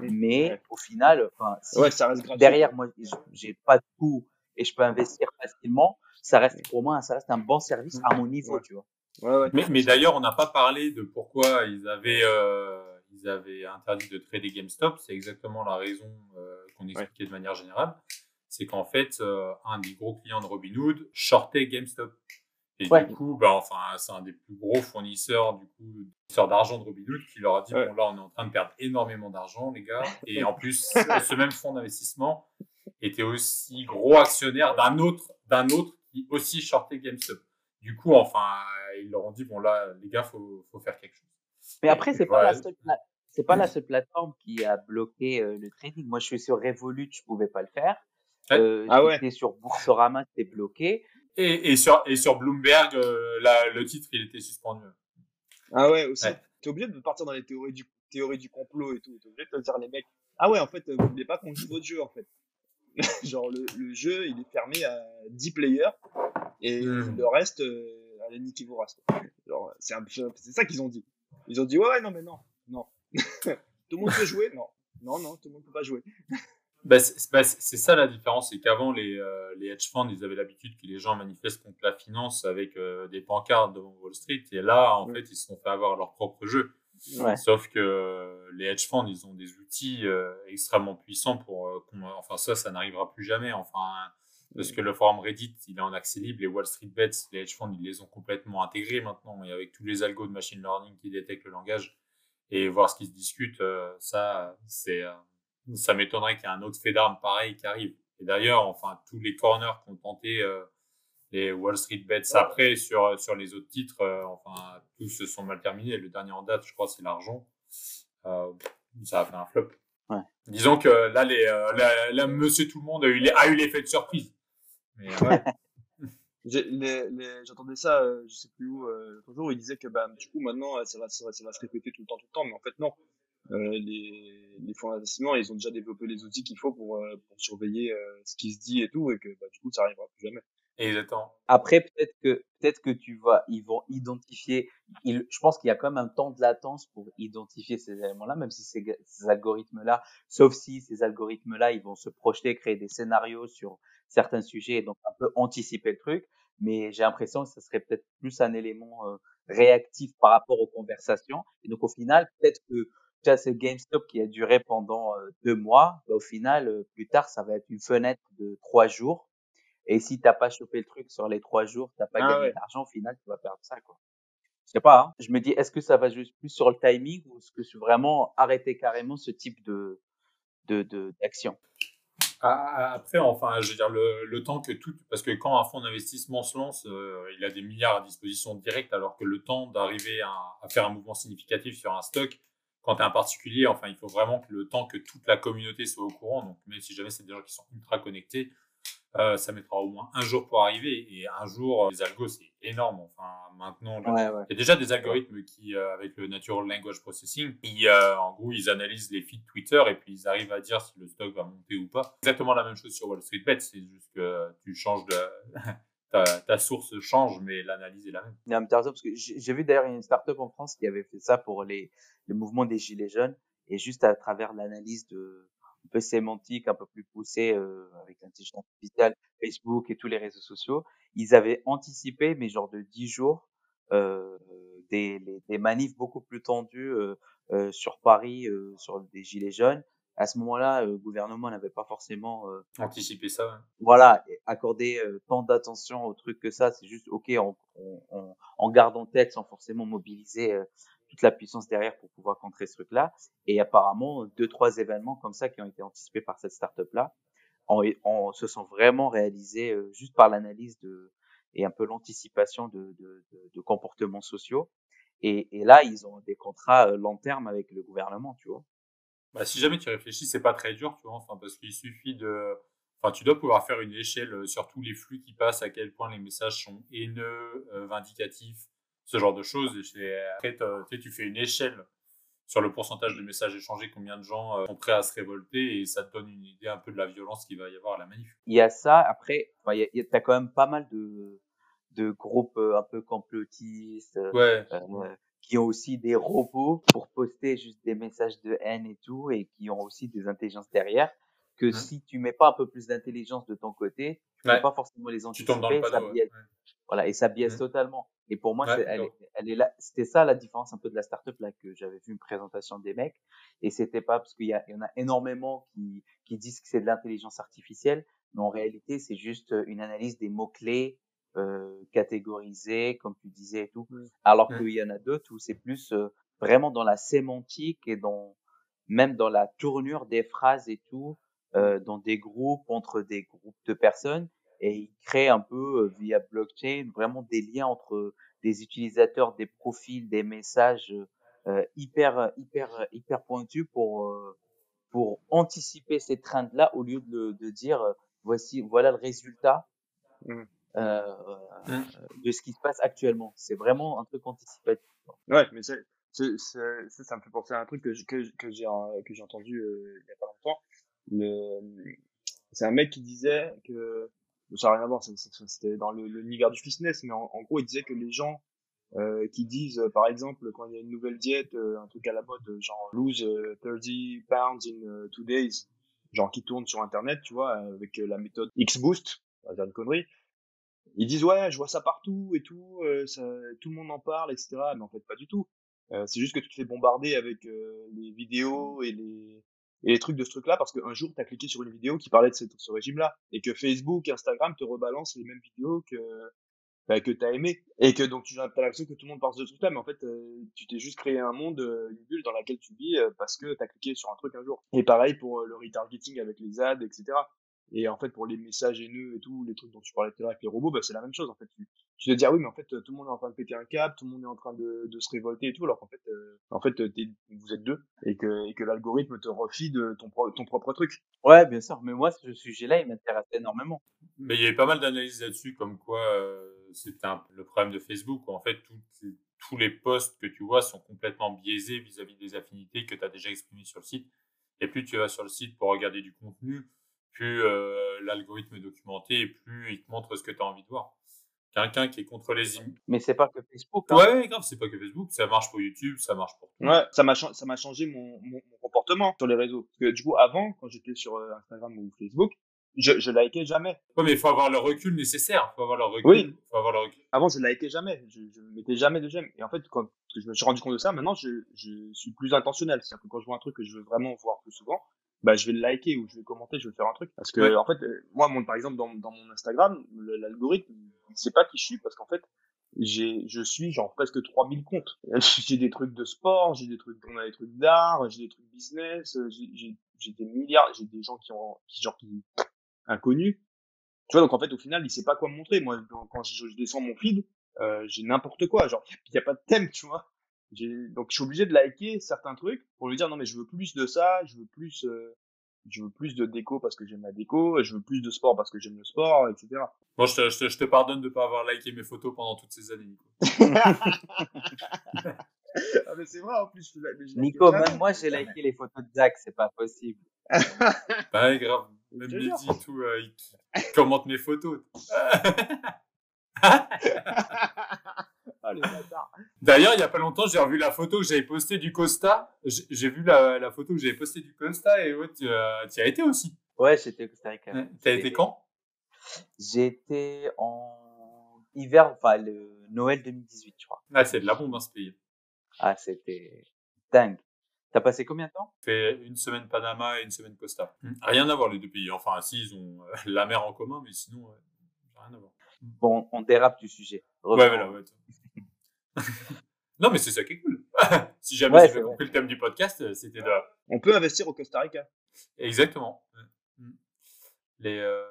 Mais au final, enfin, si Ouais, ça reste gratuit. derrière moi, j'ai pas coût et je peux investir facilement, ça reste pour moi, ça reste un bon service à mon niveau, Ouais. tu vois. Ouais, ouais. Mais, mais d'ailleurs, on n'a pas parlé de pourquoi ils avaient, euh, ils avaient interdit de trader GameStop. C'est exactement la raison euh, qu'on expliquait de manière générale. C'est qu'en fait, euh, un des gros clients de Robinhood shortait GameStop. Et Ouais. du coup, ben, enfin, c'est un des plus gros fournisseurs, du coup, fournisseurs d'argent de Robinhood qui leur a dit, Ouais. bon, là, on est en train de perdre énormément d'argent, les gars. Et en plus, ce même fonds d'investissement était aussi gros actionnaire d'un autre, d'un autre qui aussi shortait GameStop. Du coup, enfin, ils leur ont dit, bon, là, les gars, faut, faut faire quelque chose. Mais après, c'est pas Ouais. la seule, c'est pas la seule plateforme qui a bloqué euh, le trading. Moi, je suis sur Revolut, je pouvais pas le faire. Euh, Ah ouais. j'étais sur Boursorama, c'était bloqué. Et, et, sur, et sur Bloomberg, euh, la- le titre, il était suspendu. Ah ouais, aussi. Ouais. T'es obligé de partir dans les théories du, théories du complot et tout. T'es obligé de te dire, les mecs, ah ouais, en fait, vous voulez pas qu'on joue votre jeu, en fait. Genre, le, le jeu, il est fermé à 10 players et Hmm. le reste, euh, allez, niquez races. quoi. Genre, c'est c'est ça qu'ils ont dit. Ils ont dit, ouais, ouais, non, mais non, non. tout le monde peut jouer? Non. Non, non, tout le monde peut pas jouer. Bah, c'est bah, ça la différence, c'est qu'avant les, euh, les hedge funds, ils avaient l'habitude que les gens manifestent contre la finance avec euh, des pancartes devant Wall Street, et là, en fait, ils se sont fait avoir leur propre jeu. Ouais. Sauf que euh, les hedge funds, ils ont des outils euh, extrêmement puissants pour, euh, qu'on- enfin ça, ça n'arrivera plus jamais. Enfin, parce que le forum Reddit, il est en accès libre, les Wall Street Bets, les hedge funds, ils les ont complètement intégrés maintenant, et avec tous les algos de machine learning qui détectent le langage et voir ce qui se discute, euh, ça, c'est, euh, ça m'étonnerait qu'il y ait un autre fait d'armes pareil qui arrive. Et d'ailleurs, enfin, tous les corners qui ont tenté euh, les Wall Street Bets après sur, sur les autres titres, euh, enfin, tous se sont mal terminés. Le dernier en date, je crois, c'est l'argent. Euh, ça a fait un flop. Ouais. Disons que là, les, euh, là, là, Monsieur Tout le Monde a eu, les- a eu l'effet de surprise. Mais, euh, Ouais. J'entendais ça, euh, je sais plus où, euh, jour, il disait que bah, du coup maintenant euh, ça va, ça, va, ça va se répéter tout le temps, tout le temps, mais en fait non. Euh, les, les fonds d'investissement, ils ont déjà développé les outils qu'il faut pour, euh, pour surveiller euh, ce qui se dit et tout, et que bah, du coup ça arrivera plus jamais. exactement. Après, peut-être que, peut-être que tu vas, ils vont identifier, ils- je pense qu'il y a quand même un temps de latence pour identifier ces éléments-là, même si ces, algorithmes-là, sauf si ces algorithmes-là, ils vont se projeter, créer des scénarios sur certains sujets et donc un peu anticiper le truc. Mais j'ai l'impression que ce serait peut-être plus un élément euh, réactif par rapport aux conversations. Et donc, au final, peut-être que, tu as ce GameStop qui a duré pendant deux mois, bah, au final, plus tard, ça va être une fenêtre de trois jours. Et si t'as pas chopé le truc sur les trois jours, t'as pas Ah gagné ouais. d'argent, au final, tu vas perdre ça, quoi. Je sais pas, hein. Je me dis, est-ce que ça va jouer plus sur le timing ou est-ce que c'est vraiment arrêter carrément ce type de, d'action? Ah, Après, enfin, je veux dire, le, le temps que tout. Parce que quand un fonds d'investissement se lance, euh, il a des milliards à disposition directe, alors que le temps d'arriver à, à faire un mouvement significatif sur un stock, quand tu es un particulier, enfin, il faut vraiment que le temps que toute la communauté soit au courant. Donc, même si jamais c'est des gens qui sont ultra connectés, euh, ça mettra au moins un jour pour arriver. Et un jour, les algos, c'est énorme. Enfin, maintenant. là. Ouais, ouais. Il y a déjà des algorithmes qui, euh, avec le Natural Language Processing, ils, euh, en gros, ils analysent les feeds Twitter et puis ils arrivent à dire si le stock va monter ou pas. Exactement la même chose sur Wall Street Bet, c'est juste que tu changes de. ta, ta source change, mais l'analyse est la même. A un petit parce que j'ai vu d'ailleurs une startup en France qui avait fait ça pour les, le mouvement des gilets jaunes et juste à travers l'analyse de un peu sémantique, un peu plus poussée euh, avec l'intelligence artificielle, Facebook et tous les réseaux sociaux, ils avaient anticipé, mais genre de 10 jours, euh, des, des manifs beaucoup plus tendus euh, euh, sur Paris, euh, sur des gilets jaunes. À ce moment-là, euh, le gouvernement n'avait pas forcément euh, Anticiper ça. ouais. voilà, et accorder euh, tant d'attention au truc que ça, c'est juste ok, on, on, on, on garde en tête sans forcément mobiliser euh, toute la puissance derrière pour pouvoir contrer ce truc-là. Et apparemment, deux trois événements comme ça qui ont été anticipés par cette startup-là, on, on se sont vraiment réalisés euh, juste par l'analyse de et un peu l'anticipation de, de, de, de comportements sociaux. Et, et là, ils ont des contrats euh, long terme avec le gouvernement, tu vois. Bah, si jamais tu réfléchis, c'est pas très dur, tu vois, enfin, parce qu'il suffit de. Enfin, tu dois pouvoir faire une échelle euh, sur tous les flux qui passent, à quel point les messages sont haineux, euh, vindicatifs, ce genre de choses. Et après, tu tu fais une échelle sur le pourcentage de messages échangés, combien de gens euh, sont prêts à se révolter, et ça te donne une idée un peu de la violence qu'il va y avoir à la manif. il y a ça. Après, enfin, il y a, il y a- t'as quand même pas mal de, de groupes euh, un peu complotistes Ouais. euh, qui ont aussi des robots pour poster juste des messages de haine et tout, et qui ont aussi des intelligences derrière. Que Mhm. si tu mets pas un peu plus d'intelligence de ton côté, tu Ouais. peux pas forcément les Tu anticiper. tombes dans le panneau. ouais. Voilà, et ça biaise Mhm. totalement. Et pour moi, Ouais, elle, est, elle est là. C'était ça la différence un peu de la startup là que j'avais vu une présentation des mecs. Et c'était pas parce qu'il y, y en a énormément qui, qui disent que c'est de l'intelligence artificielle, mais en réalité, c'est juste euh, une analyse des mots clés euh, catégorisés, comme tu disais et tout. Mhm. Alors Mhm. qu'il y en a d'autres où c'est plus euh, vraiment dans la sémantique et dans même dans la tournure des phrases et tout, euh, dans des groupes entre des groupes de personnes et ils créent un peu euh, via blockchain vraiment des liens entre des utilisateurs, des profils, des messages euh, hyper hyper hyper pointus pour euh, pour anticiper ces trends là au lieu de, de dire voici voilà le résultat. Euh, Mhm. de ce qui se passe actuellement. C'est vraiment un truc anticipatif. Ouais, mais c'est, c'est, c'est- ça, ça me fait penser à un truc que, que, que j'ai, que j'ai entendu euh, il y a pas longtemps. Le, c'est un mec qui disait que, ça n'a rien à voir, c'était dans le, l'univers du fitness, mais en, en gros, il disait que les gens euh, qui disent, euh, par exemple, quand il y a une nouvelle diète, euh, un truc à la mode, genre lose euh, 30 pounds in two days, genre qui tourne sur Internet, tu vois, avec la méthode X-Boost, une connerie, ils disent ouais, je vois ça partout et tout, euh, ça, tout le monde en parle, etc. Mais en fait, pas du tout. Euh, c'est juste que tu te fais bombarder avec euh, les vidéos et les, et les trucs de ce truc-là parce qu'un jour, tu as cliqué sur une vidéo qui parlait de ce, ce régime-là et que Facebook, Instagram te rebalance les mêmes vidéos que bah, que t'as aimé et que donc tu as l'impression que tout le monde parle de ce truc-là, mais en fait, euh, tu t'es juste créé un monde, euh, une bulle dans laquelle tu vis euh, parce que t'as cliqué sur un truc un jour. Et pareil pour le retargeting avec les ads, etc. Et en fait, pour les messages haineux et tout, les trucs dont tu parlais tout à l'heure avec les robots, bah, c'est la même chose. En fait, tu, tu te dis ah oui, mais en fait, tout le monde est en train de péter un câble, tout le monde est en train de, de se révolter et tout, alors qu'en fait, euh, en fait, vous êtes deux et que, et que l'algorithme te refide ton, pro- ton propre truc. Ouais, bien sûr. Mais moi, ce sujet-là, il m'intéresse énormément. Mais il y avait pas mal d'analyses là-dessus, comme quoi euh, c'était un- le problème de Facebook, où en fait tous les posts que tu vois sont complètement biaisés vis-à-vis des affinités que tu as déjà exprimées sur le site. Et plus tu vas sur le site pour regarder du contenu, plus euh, l'algorithme est documenté et plus il te montre ce que tu as envie de voir. Quelqu'un qui est contre les Mais c'est pas que Facebook. hein. Ouais, grave, c'est pas que Facebook, ça marche pour YouTube, ça marche pour tout. Ouais, ça m'a ça m'a changé mon, mon, mon comportement sur les réseaux. Parce que du coup, avant, quand j'étais sur euh, Instagram ou Facebook, je, je likais jamais. Ouais, mais il faut avoir le recul nécessaire. faut avoir le recul. Oui. faut avoir le recul. Avant, je likais jamais. Je, je mettais jamais de j'aime. Et en fait, quand je me suis rendu compte de ça, maintenant, je, je suis plus intentionnel. C'est-à-dire que quand je vois un truc que je veux vraiment voir plus souvent, bah, je vais le liker ou je vais commenter, je vais faire un truc. Parce que, Ouais. en fait, euh, moi, mon, par exemple, dans, dans mon Instagram, l'algorithme, il sait pas qui je suis parce qu'en fait, j'ai, je suis genre presque 3000 comptes. J'ai des trucs de sport, j'ai des trucs, on a des trucs d'art, j'ai des trucs business, euh, j'ai, des milliards, j'ai des gens qui ont, qui, genre, qui, inconnus. Tu vois, donc en fait, au final, il sait pas quoi me montrer. Moi, quand je, je descends mon feed, euh, j'ai n'importe quoi. Genre, il y a pas de thème, tu vois. Donc, je suis obligé de liker certains trucs pour lui dire non, mais je veux plus de ça, je veux plus, euh, Je veux plus de déco parce que j'aime la déco, et je veux plus de sport parce que j'aime le sport, etc. Bon, je te, je te, je te pardonne de pas avoir liké mes photos pendant toutes ces années, Nico. ah, mais c'est vrai, en plus, je je Nico, même moi, j'ai liké les photos de Zach, c'est pas possible. Bah, grave. Même Mehdi tout, euh, il commente mes photos. D'ailleurs, il y a pas longtemps, j'ai revu la photo que j'avais postée du Costa. J'ai vu la, la photo que j'avais postée du Costa et ouais, tu euh, tu y as été aussi. Ouais, j'étais au Costa Rica. Ouais. T'as été quand? J'étais en hiver, enfin le Noël 2018, je crois. Ah, c'est de la bombe, hein, ce pays. Ah, c'était dingue. T'as passé combien de temps? Fait une semaine Panama et une semaine Costa. Rien à voir les deux pays. Enfin, si, ils ont euh, la mer en commun, mais sinon, euh, rien à voir. Bon, on dérape du sujet. Ouais, voilà, ouais. non, mais c'est ça qui est cool. si jamais Ouais, vrai. compris le thème du podcast, euh, c'était de... On peut investir au Costa Rica. Exactement. Mm. Les, euh,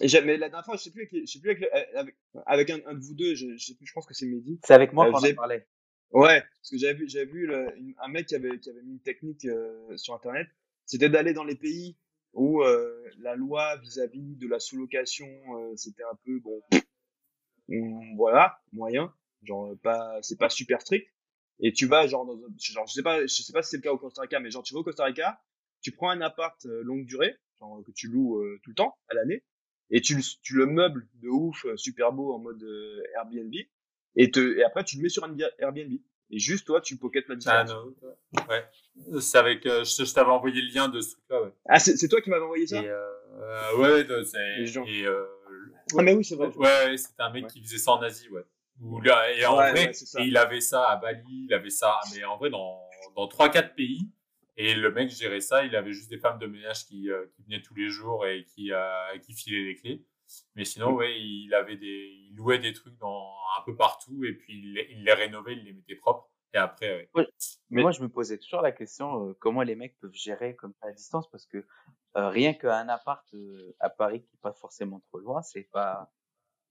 Et mais la dernière fois, je sais plus avec, je sais plus avec, le- euh, avec, avec un, un de vous deux, je, je sais plus, je pense que c'est Mehdi. C'est avec moi Euh, qu'on vous en parlait. Ouais, parce que j'avais vu, j'avais vu le- une- un mec qui avait, qui avait mis une technique euh, sur Internet, c'était d'aller dans les pays où euh, la loi vis-à-vis de la sous-location, euh, c'était un peu bon, voilà, moyen, genre pas, c'est pas super strict. Et tu vas genre, dans, un- genre je sais pas, je sais pas si c'est le cas au Costa Rica, mais genre tu vas au Costa Rica, tu prends un appart euh, longue durée, genre que tu loues euh, tout le temps à l'année, et tu, le- tu le meubles de ouf, euh, super beau en mode euh, Airbnb, et, te, et après tu le mets sur un Airbnb. Et juste toi, tu pockets la ah, différence. non, ouais. C'est avec... euh, je je t'avais envoyé le lien de ce truc-là, ouais. Ah, c'est c'est toi qui m'avais envoyé ça? Et, euh, euh, ouais, c'est... Et, euh, Ah, mais oui, c'est vrai. Ouais, ouais, c'était un mec Ouais. qui faisait ça en Asie, ouais. Où là, et en Ouais, vrai, ouais, et il avait ça à Bali, il avait ça, mais en vrai, dans, dans 3-4 pays. Et le mec gérait ça, il avait juste des femmes de ménage qui, euh, qui venaient tous les jours et qui, euh, qui filaient les clés. Mais sinon, ouais, il avait des, il louait des trucs dans, un peu partout et puis il, les- il les rénovait, il les mettait propres. Et après, ouais. Mais moi, je me posais toujours la question euh, comment les mecs peuvent gérer comme ça à distance parce que euh, rien qu'un appart euh, à Paris qui est pas forcément trop loin, c'est pas.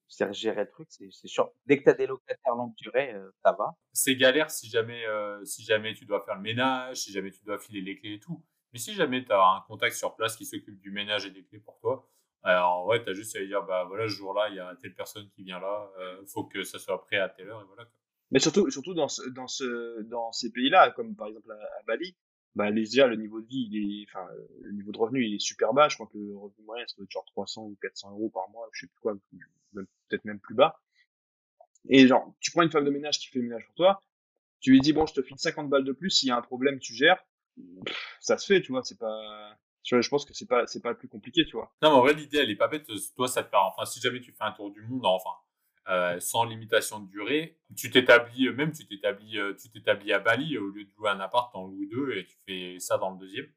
C'est gérer le truc, c'est chiant. Dès que t'as des locataires longue durée, euh, ça va. c'est galère si jamais, euh, si jamais tu dois faire le ménage, si jamais tu dois filer les clés et tout. Mais si jamais tu as un contact sur place qui s'occupe du ménage et des clés pour toi, alors en vrai, tu as juste à lui dire bah voilà, ce jour-là, il y a telle personne qui vient là, euh, faut que ça soit prêt à telle heure et voilà. quoi. Mais surtout, surtout dans, ce, dans, ce, dans ces pays-là, comme par exemple à, à Bali, bah, les, déjà, le niveau de vie, il est, enfin, le niveau de revenu, il est super bas. Je crois que le revenu moyen, être genre 300 ou 400 euros par mois, je sais plus quoi, peut-être même plus bas. Et genre, tu prends une femme de ménage qui fait le ménage pour toi, tu lui dis, bon, je te file 50 balles de plus, s'il y a un problème, tu gères. Ça se fait, tu vois, c'est pas, je pense que c'est pas, c'est pas le plus compliqué, tu vois. Non, mais en vrai, l'idée, elle est pas bête. Toi, ça te permet, enfin, si jamais tu fais un tour du monde, enfin, euh, sans limitation de durée, tu t'établis, euh, même tu t'établis, euh, tu t'établis à Bali, au lieu de louer un appart, t'en loues deux et tu fais ça dans le deuxième.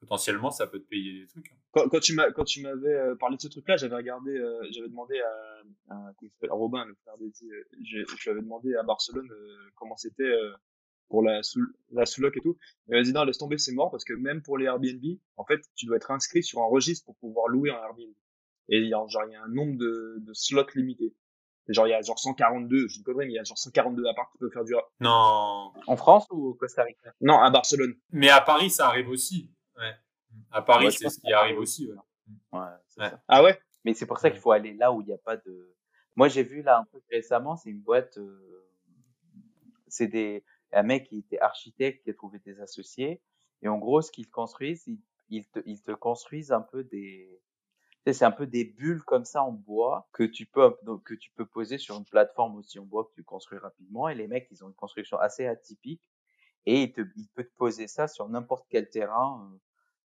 Potentiellement, ça peut te payer des trucs. hein. quand, quand tu m'as quand tu m'avais parlé de ce truc-là, j'avais regardé, euh, j'avais demandé à, à, s'appelle, Robin, le frère d'Eddie, je, je lui avais demandé à Barcelone euh, comment c'était pour la sous la sous-loc et tout. Il m'a dit non, laisse tomber, c'est mort parce que même pour les Airbnb, en fait, tu dois être inscrit sur un registre pour pouvoir louer un Airbnb. Et il y a, genre il y a un nombre de, de slots limités. Genre il y a genre 142, je ne connerie, mais il y a genre 142 apparts qui peuvent faire du. Non. En France ou au Costa Rica? Non, à Barcelone. Mais à Paris, ça arrive aussi. Ouais. À Paris, Ouais, c'est ce qui arrive aussi. aussi. ouais. Ouais, c'est Ouais. ça. Ah ouais? Mais c'est pour ça qu'il faut aller là où il n'y a pas de. Moi, j'ai vu là un truc récemment, c'est une boîte. euh, C'est des un mec qui était architecte qui a trouvé des associés et en gros, ce qu'ils construisent, ils, ils te ils te construisent un peu des. C'est un peu des bulles comme ça en bois que tu peux donc, que tu peux poser sur une plateforme aussi en bois que tu construis rapidement et les mecs ils ont une construction assez atypique et il te il peut te poser ça sur n'importe quel terrain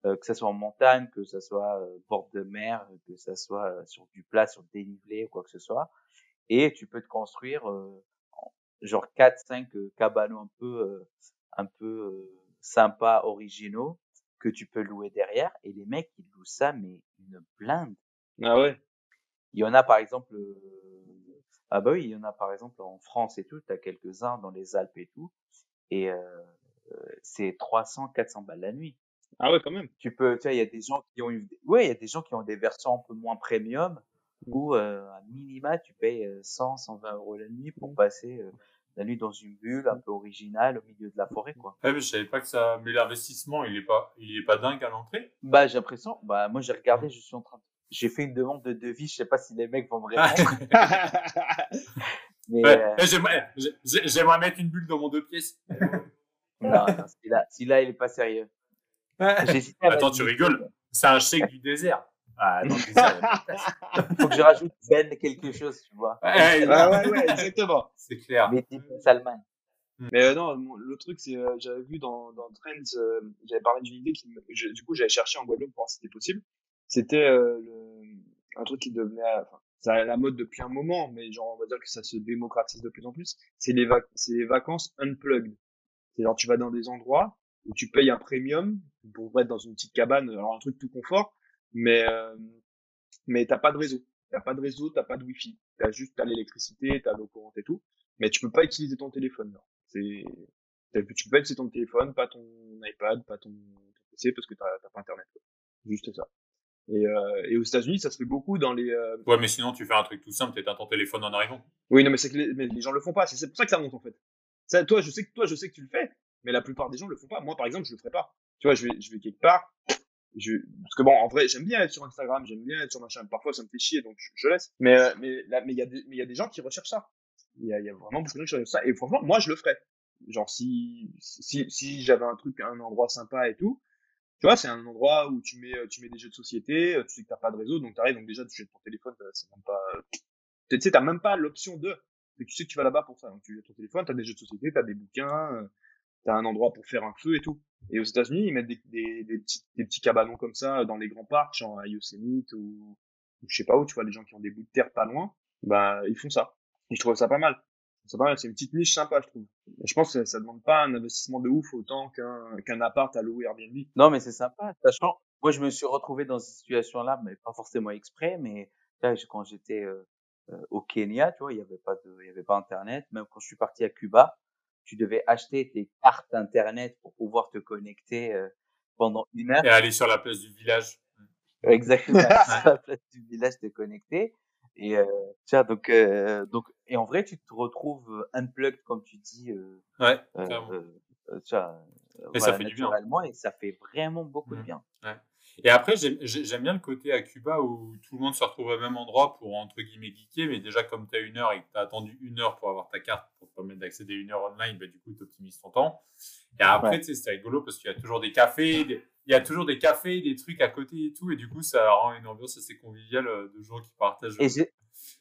euh, que ça soit en montagne, que ça soit euh, bord de mer, que ça soit euh, sur du plat, sur dénivelé ou quoi que ce soit. Et tu peux te construire euh, en- genre quatre, cinq euh, cabanos un peu, euh, un peu sympas, originaux que tu peux louer derrière. Et les mecs ils louent ça mais une blinde. Ah ouais. Il y en a par exemple, euh, ah bah oui, il y en a par exemple en France et tout. T'as quelques uns dans les Alpes et tout. Et euh, euh, c'est 300, 400 balles la nuit Ah ouais, quand même. tu peux, tu vois, il y a des gens qui ont eu, ouais, il y a des gens qui ont des versions un peu moins premium où, euh, à minima, tu payes euh, 100, 120 euros la nuit pour passer la nuit dans une bulle un peu originale au milieu de la forêt, quoi. Ouais, mais je savais pas que ça. Mais l'investissement, il est pas, il est pas dingue à l'entrée? Bah, j'ai l'impression, bah, moi, j'ai regardé, je suis en train de... J'ai fait une demande de devis, je sais pas si les mecs vont me répondre. mais, Ouais, euh, J'aimerais, j'ai- j'aimerais mettre une bulle dans mon deux pièces. non, non, celui-là, celui-là, il est pas sérieux. J'hésitais Attends, tu rigoles. C'est un chèque du désert. Ah, place. Faut que je rajoute Ben quelque chose, tu vois. Ouais, ouais, ouais, ouais, exactement. C'est clair. Mais type Salman. Mais euh, non, mon- le truc, c'est, euh, j'avais vu dans, dans Trends, euh, j'avais parlé d'une idée qui, me- je- du coup, j'avais cherché en Guadeloupe pour voir si c'était possible. C'était euh, un truc qui devenait, euh, enfin, ça a la mode depuis un moment, mais genre, on va dire que ça se démocratise de plus en plus. C'est les, vac- les vacances unplugged. C'est genre, tu vas dans des endroits où tu payes un premium pour être dans une petite cabane, alors un truc tout confort, mais euh, mais t'as pas de réseau. T'as pas de réseau, t'as pas de wifi. T'as juste t'as l'électricité, t'as l'eau courante et tout, mais tu peux pas utiliser ton téléphone. là. C'est tu peux pas utiliser ton téléphone, pas ton iPad, pas ton, ton PC parce que t'as t'as pas internet. quoi. Juste ça. Et, euh, et aux États-Unis, ça se fait beaucoup dans les. euh, Ouais, mais sinon, tu fais un truc tout simple, t'éteins ton téléphone en arrivant. Oui, non, mais c'est que les, mais les gens le font pas. C'est c'est pour ça que ça monte en fait. Ça, toi, je sais que toi, je sais que tu le fais, mais la plupart des gens le font pas. Moi, par exemple, je le ferai pas. Tu vois, je vais, je vais quelque part. Je, parce que bon, en vrai, j'aime bien être sur Instagram, j'aime bien être sur machin. Parfois, ça me fait chier, donc je, laisse. Mais, euh, mais là, mais il y a des, mais il y a des gens qui recherchent ça. Il y a, y a vraiment beaucoup de gens qui recherchent ça. Et franchement, moi, je le ferais. Genre, si, si, si j'avais un truc, un endroit sympa et tout, tu vois, c'est un endroit où tu mets, euh, tu mets des jeux de société, euh, tu sais que t'as pas de réseau, donc t'arrives, donc déjà, tu jettes ton téléphone, euh, c'est même pas, tu sais, t'as même pas l'option de, mais tu sais que tu vas là-bas pour ça. Donc tu as ton téléphone, t'as des jeux de société, t'as des bouquins, euh, t'as un endroit pour faire un feu et tout. Et aux États-Unis, ils mettent des, des, des petits, des petits cabanons comme ça dans les grands parcs, genre à Yosemite ou, ou je sais pas où, tu vois, les gens qui ont des bouts de terre pas loin, bah ils font ça. Et je trouve ça pas mal. C'est pas mal, c'est une petite niche sympa, je trouve. Je pense que ça, demande pas un investissement de ouf autant qu'un qu'un appart à louer Airbnb. Non, mais c'est sympa. Sachant, moi, je me suis retrouvé dans cette situation-là, mais pas forcément exprès, mais vois, quand j'étais euh, euh, au Kenya, tu vois, il y avait pas de, il y avait pas Internet. Même quand je suis parti à Cuba, tu devais acheter tes cartes Internet pour pouvoir te connecter euh, pendant une heure. Et aller sur la place du village. Exactement. Sur la place du village, te connecter. Et euh, vois, donc, euh, donc, et en vrai, tu te retrouves unplugged, comme tu dis, euh, Ouais, euh, euh, euh, Et ça fait du bien. et ça fait vraiment beaucoup de Mhm. bien. Et après, j'aime j'ai- j'aime bien le côté à Cuba où tout le monde se retrouve au même endroit pour, entre guillemets, geeker. Mais déjà, comme tu as une heure et que tu as attendu une heure pour avoir ta carte pour te permettre d'accéder une heure online, bah, du coup, tu optimises ton temps. Et après, Ouais. tu c'est rigolo parce qu'il y a toujours des cafés, des- il y a toujours des cafés, des trucs à côté et tout. Et du coup, ça rend une ambiance assez conviviale euh, de gens qui partagent. Et j'ai,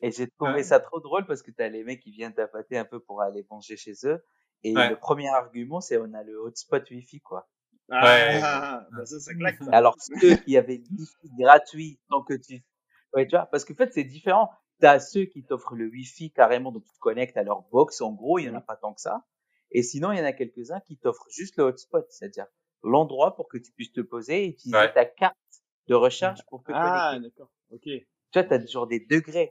et j'ai trouvé Ouais. ça trop drôle parce que t'as les mecs qui viennent tapater un peu pour aller manger chez eux. Et Ouais. le premier argument, c'est on a le hotspot Wi-Fi, quoi. Ouais. Ah, bah ça, ça claque. ça. Alors, ceux qui avaient le Wi-Fi gratuit, tant que tu, ouais, tu vois, parce qu'en fait, c'est différent. T'as ceux qui t'offrent le Wi-Fi carrément, donc tu te connectes à leur box. En gros, il y en a pas tant que ça. Et sinon, il y en a quelques-uns qui t'offrent juste le hotspot, c'est-à-dire l'endroit pour que tu puisses te poser et utiliser Ouais. ta carte de recharge pour te Ah, connecter. d'accord. Ok. Tu vois, t'as genre des degrés.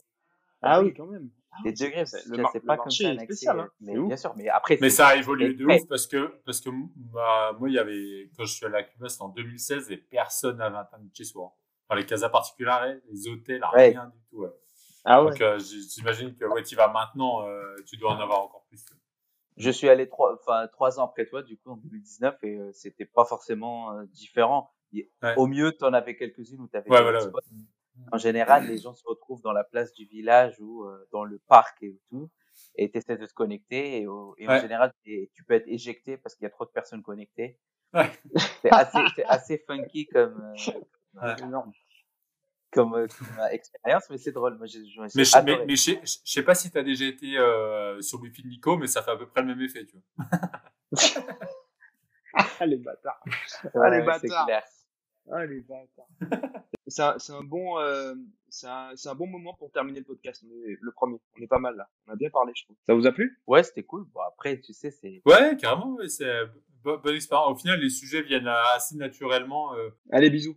Ah oui, quand même. C'est- degrés, le, mar- le comme ça est spécial. Hein. mais bien sûr, mais après, Mais ça a évolué de Ouais. ouf parce que, parce que bah, moi, il y avait, quand je suis allé à Cuba, c'était en 2016 et personne n'avait Internet chez soi. Dans les casas particulières, les hôtels, Ouais. rien du tout. ouais. Ah ouais. Donc, euh, j'imagine que ouais, tu vas maintenant, euh, tu dois en avoir encore plus. je suis allé trois, enfin, trois ans après toi, du coup, en 2019, et euh, c'était pas forcément euh, différent. Ouais. Au mieux, t'en avais quelques-unes où t'avais Ouais, des voilà. hotspots. En général, les gens se retrouvent dans la place du village ou euh, dans le parc et tout, et t'essaies de te connecter, et, au- et en général, tu peux être éjecté parce qu'il y a trop de personnes connectées. Ouais. C'est assez, funky comme, euh, Ouais. Énorme. comme, euh, comme, expérience, mais c'est drôle. Moi, Mais, je, mais, adoré. mais je sais- je sais pas si tu as déjà été euh, sur Wi-Fi de Nico, mais ça fait à peu près le même effet. Tu vois. Ah, les bâtards. Ouais, les bâtards. Ah, les bâtards. c'est un, c'est un bon, euh, c'est un, bon moment pour terminer le podcast. On est le premier. On est pas mal là. On a bien parlé, je trouve. Ça vous a plu? Ouais, c'était cool. Bon, après, tu sais, c'est, Ouais, carrément. ouais, c'est bo- bonne expérience. Au final, les sujets viennent assez naturellement. euh, Allez, bisous.